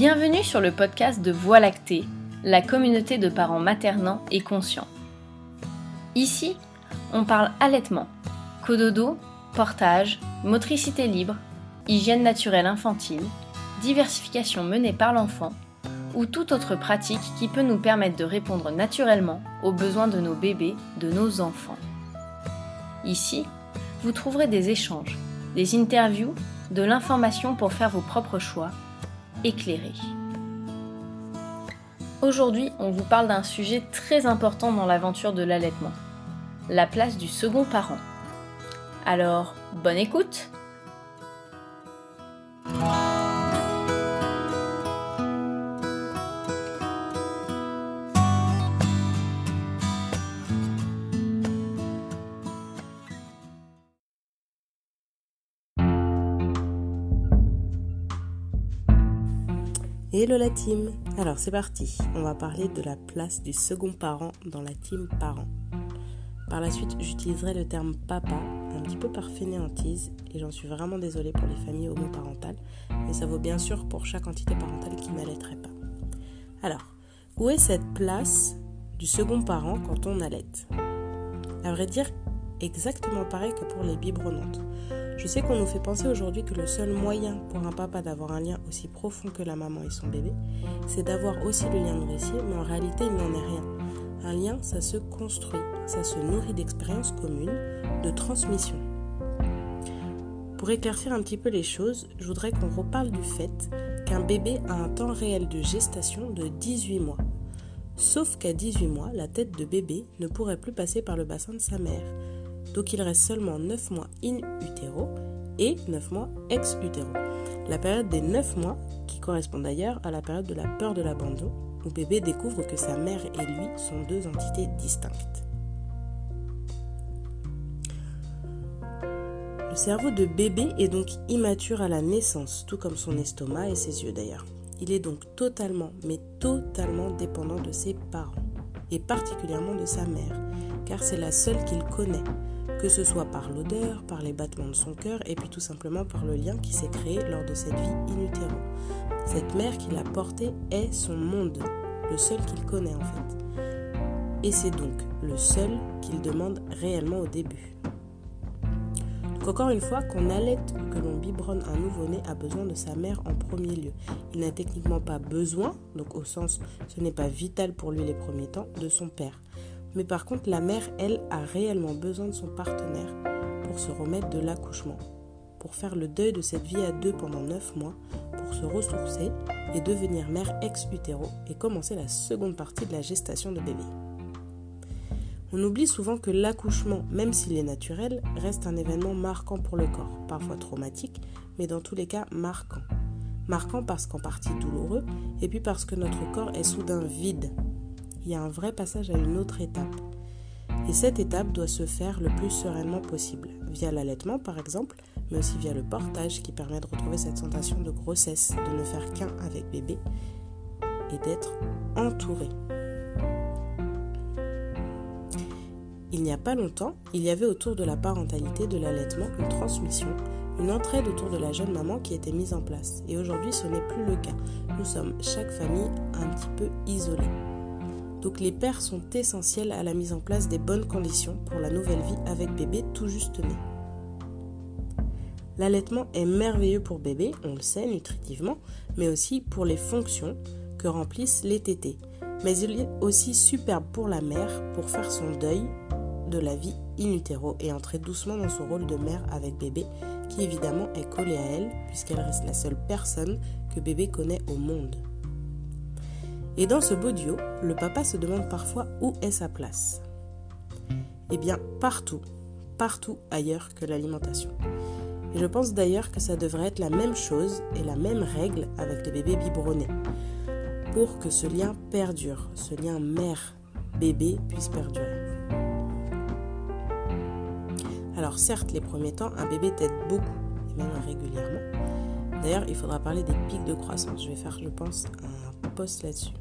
Bienvenue sur le podcast de Voix lactée, la communauté de parents maternants et conscients. Ici, on parle allaitement, cododo, portage, motricité libre, hygiène naturelle infantile, diversification menée par l'enfant ou toute autre pratique qui peut nous permettre de répondre naturellement aux besoins de nos bébés, de nos enfants. Ici, vous trouverez des échanges, des interviews, de l'information pour faire vos propres choix, éclairés. Aujourd'hui, on vous parle d'un sujet très important dans l'aventure de l'allaitement, la place du second parent. Alors, bonne écoute Hello la team Alors c'est parti, on va parler de la place du second parent dans la team parent. Par la suite, j'utiliserai le terme papa, un petit peu par fainéantise, et j'en suis vraiment désolée pour les familles homoparentales, mais ça vaut bien sûr pour chaque entité parentale qui n'allaiterait pas. Alors, où est cette place du second parent quand on allaite? À vrai dire, exactement pareil que pour les biberonnantes. Je sais qu'on nous fait penser aujourd'hui que le seul moyen pour un papa d'avoir un lien aussi profond que la maman et son bébé, c'est d'avoir aussi le lien nourricier, mais en réalité il n'en est rien. Un lien, ça se construit, ça se nourrit d'expériences communes, de transmission. Pour éclaircir un petit peu les choses, je voudrais qu'on reparle du fait qu'un bébé a un temps réel de gestation de 18 mois. Sauf qu'à 18 mois, la tête de bébé ne pourrait plus passer par le bassin de sa mère donc il reste seulement 9 mois in utero et 9 mois ex utero. La période des 9 mois, qui correspond d'ailleurs à la période de la peur de l'abandon, où bébé découvre que sa mère et lui sont deux entités distinctes. Le cerveau de bébé est donc immature à la naissance, tout comme son estomac et ses yeux d'ailleurs. Il est donc totalement, mais totalement dépendant de ses parents, et particulièrement de sa mère, car c'est la seule qu'il connaît, que ce soit par l'odeur, par les battements de son cœur et puis tout simplement par le lien qui s'est créé lors de cette vie in. Cette mère qu'il a portée est son monde, le seul qu'il connaît en fait. Et c'est donc le seul qu'il demande réellement au début. Donc encore une fois, qu'on allaite ou que l'on biberonne un nouveau-né a besoin de sa mère en premier lieu. Il n'a techniquement pas besoin, donc au sens ce n'est pas vital pour lui les premiers temps, de son père. Mais par contre, la mère, elle, a réellement besoin de son partenaire pour se remettre de l'accouchement, pour faire le deuil de cette vie à deux pendant neuf mois, pour se ressourcer et devenir mère ex-utéro et commencer la seconde partie de la gestation de bébé. On oublie souvent que l'accouchement, même s'il est naturel, reste un événement marquant pour le corps, parfois traumatique, mais dans tous les cas marquant. Marquant parce qu'en partie douloureux, et puis parce que notre corps est soudain vide, il y a un vrai passage à une autre étape. Et cette étape doit se faire le plus sereinement possible, via l'allaitement par exemple, mais aussi via le portage qui permet de retrouver cette sensation de grossesse, de ne faire qu'un avec bébé et d'être entouré. Il n'y a pas longtemps, il y avait autour de la parentalité de l'allaitement une transmission, une entraide autour de la jeune maman qui était mise en place. Et aujourd'hui, ce n'est plus le cas. Nous sommes chaque famille un petit peu isolée. Donc les pères sont essentiels à la mise en place des bonnes conditions pour la nouvelle vie avec bébé tout juste né. L'allaitement est merveilleux pour bébé, on le sait nutritivement, mais aussi pour les fonctions que remplissent les tétés. Mais il est aussi superbe pour la mère pour faire son deuil de la vie in utero et entrer doucement dans son rôle de mère avec bébé, qui évidemment est collé à elle puisqu'elle reste la seule personne que bébé connaît au monde. Et dans ce beau duo, le papa se demande parfois où est sa place. Eh bien, partout, partout ailleurs que l'alimentation. Et je pense d'ailleurs que ça devrait être la même chose et la même règle avec les bébés biberonnés. Pour que ce lien perdure, ce lien mère-bébé puisse perdurer. Alors certes, les premiers temps, un bébé t'aide beaucoup, et même régulièrement. D'ailleurs, il faudra parler des pics de croissance. Je vais faire, je pense, un post là-dessus.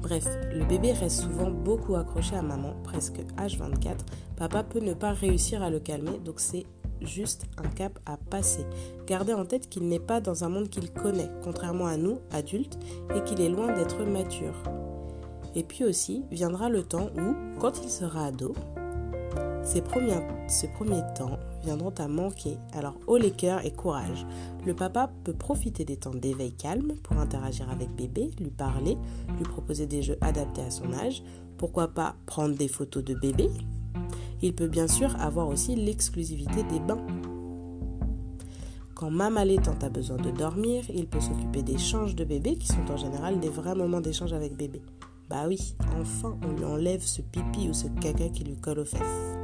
Bref, le bébé reste souvent beaucoup accroché à maman, presque H24. Papa peut ne pas réussir à le calmer, donc c'est juste un cap à passer. Gardez en tête qu'il n'est pas dans un monde qu'il connaît, contrairement à nous, adultes, et qu'il est loin d'être mature. Et puis aussi, viendra le temps où, quand il sera ado, ces premiers, temps viendront à manquer. Alors, haut les cœurs et courage. Le papa peut profiter des temps d'éveil calme pour interagir avec bébé, lui parler, lui proposer des jeux adaptés à son âge. Pourquoi pas prendre des photos de bébé? Il peut bien sûr avoir aussi l'exclusivité des bains. Quand maman allaitante a besoin de dormir, il peut s'occuper des changes de bébé qui sont en général des vrais moments d'échange avec bébé. Bah oui, enfin on lui enlève ce pipi ou ce caca qui lui colle aux fesses.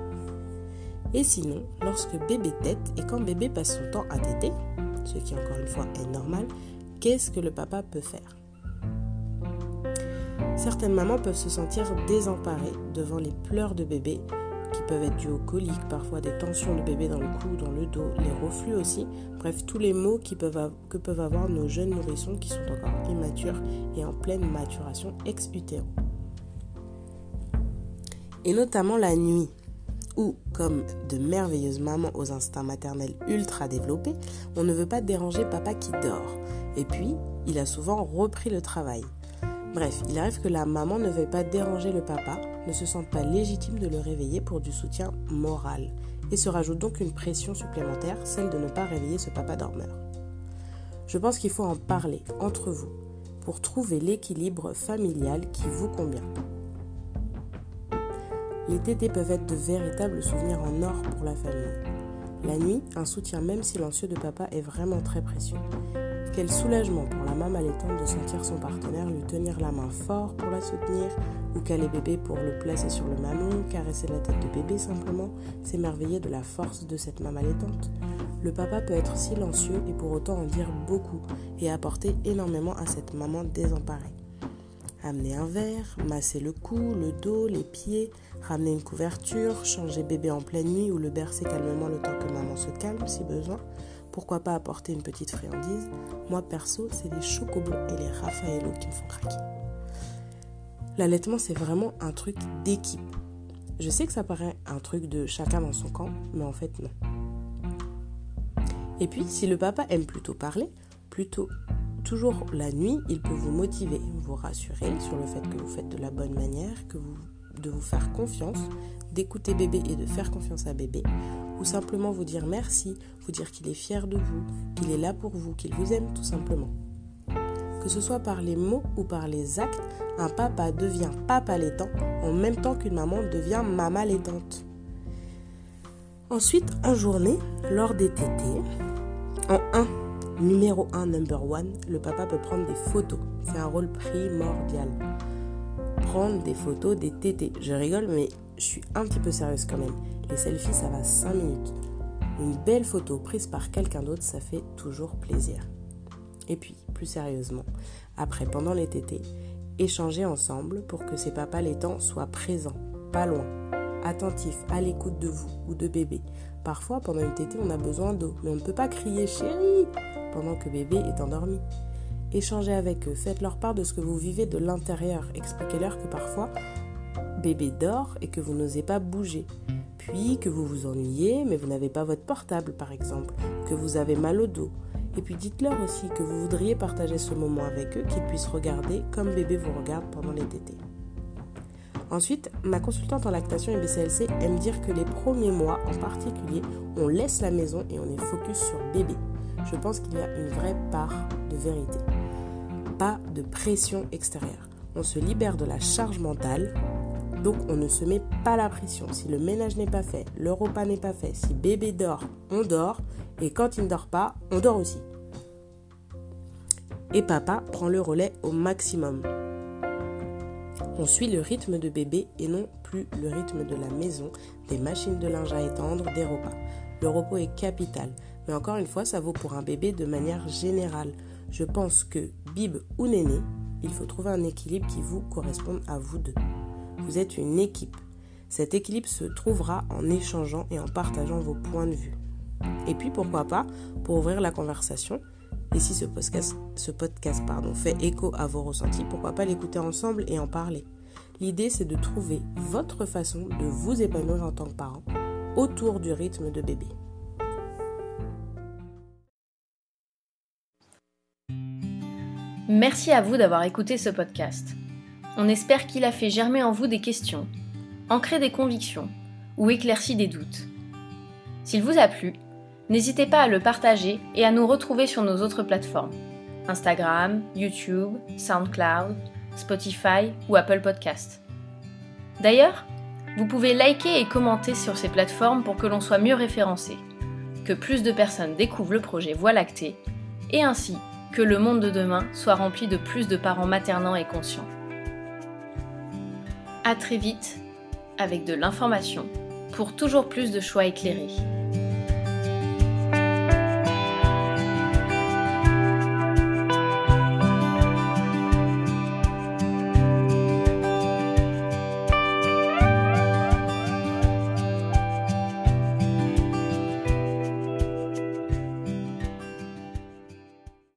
Et sinon, lorsque bébé tête et quand bébé passe son temps à téter, ce qui encore une fois est normal, qu'est-ce que le papa peut faire? Certaines mamans peuvent se sentir désemparées devant les pleurs de bébé qui peuvent être dus aux coliques, parfois des tensions de bébé dans le cou, dans le dos, les reflux aussi, bref tous les maux que peuvent avoir nos jeunes nourrissons qui sont encore immatures et en pleine maturation ex utéro. Et notamment la nuit ou comme de merveilleuses mamans aux instincts maternels ultra développés, on ne veut pas déranger papa qui dort. Et puis, il a souvent repris le travail. Bref, il arrive que la maman ne veuille pas déranger le papa, ne se sente pas légitime de le réveiller pour du soutien moral, et se rajoute donc une pression supplémentaire, celle de ne pas réveiller ce papa dormeur. Je pense qu'il faut en parler entre vous pour trouver l'équilibre familial qui vous convient. Les tétés peuvent être de véritables souvenirs en or pour la famille. La nuit, un soutien même silencieux de papa est vraiment très précieux. Quel soulagement pour la maman allaitante de sentir son partenaire lui tenir la main fort pour la soutenir, ou caler bébé pour le placer sur le mamelon, caresser la tête de bébé simplement, s'émerveiller de la force de cette maman allaitante. Le papa peut être silencieux et pour autant en dire beaucoup et apporter énormément à cette maman désemparée. Amener un verre, masser le cou, le dos, les pieds, ramener une couverture, changer bébé en pleine nuit ou le bercer calmement le temps que maman se calme si besoin. Pourquoi pas apporter une petite friandise Moi perso, c'est les chocobons et les Raffaello qui me font craquer. L'allaitement, c'est vraiment un truc d'équipe. Je sais que ça paraît un truc de chacun dans son camp, mais en fait non. Et puis, si le papa aime plutôt parler, plutôt toujours la nuit, il peut vous motiver, vous rassurer sur le fait que vous faites de la bonne manière, que vous, de vous faire confiance, d'écouter bébé et de faire confiance à bébé, ou simplement vous dire merci, vous dire qu'il est fier de vous, qu'il est là pour vous, qu'il vous aime tout simplement. Que ce soit par les mots ou par les actes, un papa devient papa laitant en même temps qu'une maman devient maman laitante. Ensuite, en journée, lors des tétés, en 1, Numéro 1, number 1, le papa peut prendre des photos. C'est un rôle primordial. Prendre des photos des tétés. Je rigole, mais je suis un petit peu sérieuse quand même. Les selfies, ça va 5 minutes. Une belle photo prise par quelqu'un d'autre, ça fait toujours plaisir. Et puis, plus sérieusement, après, pendant les tétés, échanger ensemble pour que ces papas laitants soient présents, pas loin, attentifs, à l'écoute de vous ou de bébé. Parfois, pendant une tétée, on a besoin d'eau, mais on ne peut pas crier chérie pendant que bébé est endormi. Échangez avec eux, faites-leur part de ce que vous vivez de l'intérieur, expliquez-leur que parfois bébé dort et que vous n'osez pas bouger, puis que vous vous ennuyez mais vous n'avez pas votre portable par exemple, que vous avez mal au dos. Et puis dites-leur aussi que vous voudriez partager ce moment avec eux, qu'ils puissent regarder comme bébé vous regarde pendant les tétés. Ensuite, ma consultante en lactation et BCLC aime dire que les premiers mois en particulier, on laisse la maison et on est focus sur bébé je pense qu'il y a une vraie part de vérité. Pas de pression extérieure. On se libère de la charge mentale, donc on ne se met pas la pression. Si le ménage n'est pas fait, le repas n'est pas fait, si bébé dort, on dort, et quand il ne dort pas, on dort aussi. Et papa prend le relais au maximum. On suit le rythme de bébé et non plus le rythme de la maison, des machines de linge à étendre, des repas. Le repos est capital. Mais encore une fois, ça vaut pour un bébé de manière générale. Je pense que bib ou néné, il faut trouver un équilibre qui vous corresponde à vous deux. Vous êtes une équipe. Cet équilibre se trouvera en échangeant et en partageant vos points de vue. Et puis pourquoi pas, pour ouvrir la conversation, et si ce podcast, ce fait écho à vos ressentis, pourquoi pas l'écouter ensemble et en parler? L'idée, c'est de trouver votre façon de vous épanouir en tant que parent autour du rythme de bébé. Merci à vous d'avoir écouté ce podcast. On espère qu'il a fait germer en vous des questions, ancré des convictions ou éclairci des doutes. S'il vous a plu, n'hésitez pas à le partager et à nous retrouver sur nos autres plateformes Instagram, YouTube, SoundCloud, Spotify ou Apple Podcast. D'ailleurs, vous pouvez liker et commenter sur ces plateformes pour que l'on soit mieux référencé, que plus de personnes découvrent le projet Voie lactée et ainsi que le monde de demain soit rempli de plus de parents maternants et conscients. A très vite avec de l'information pour toujours plus de choix éclairés.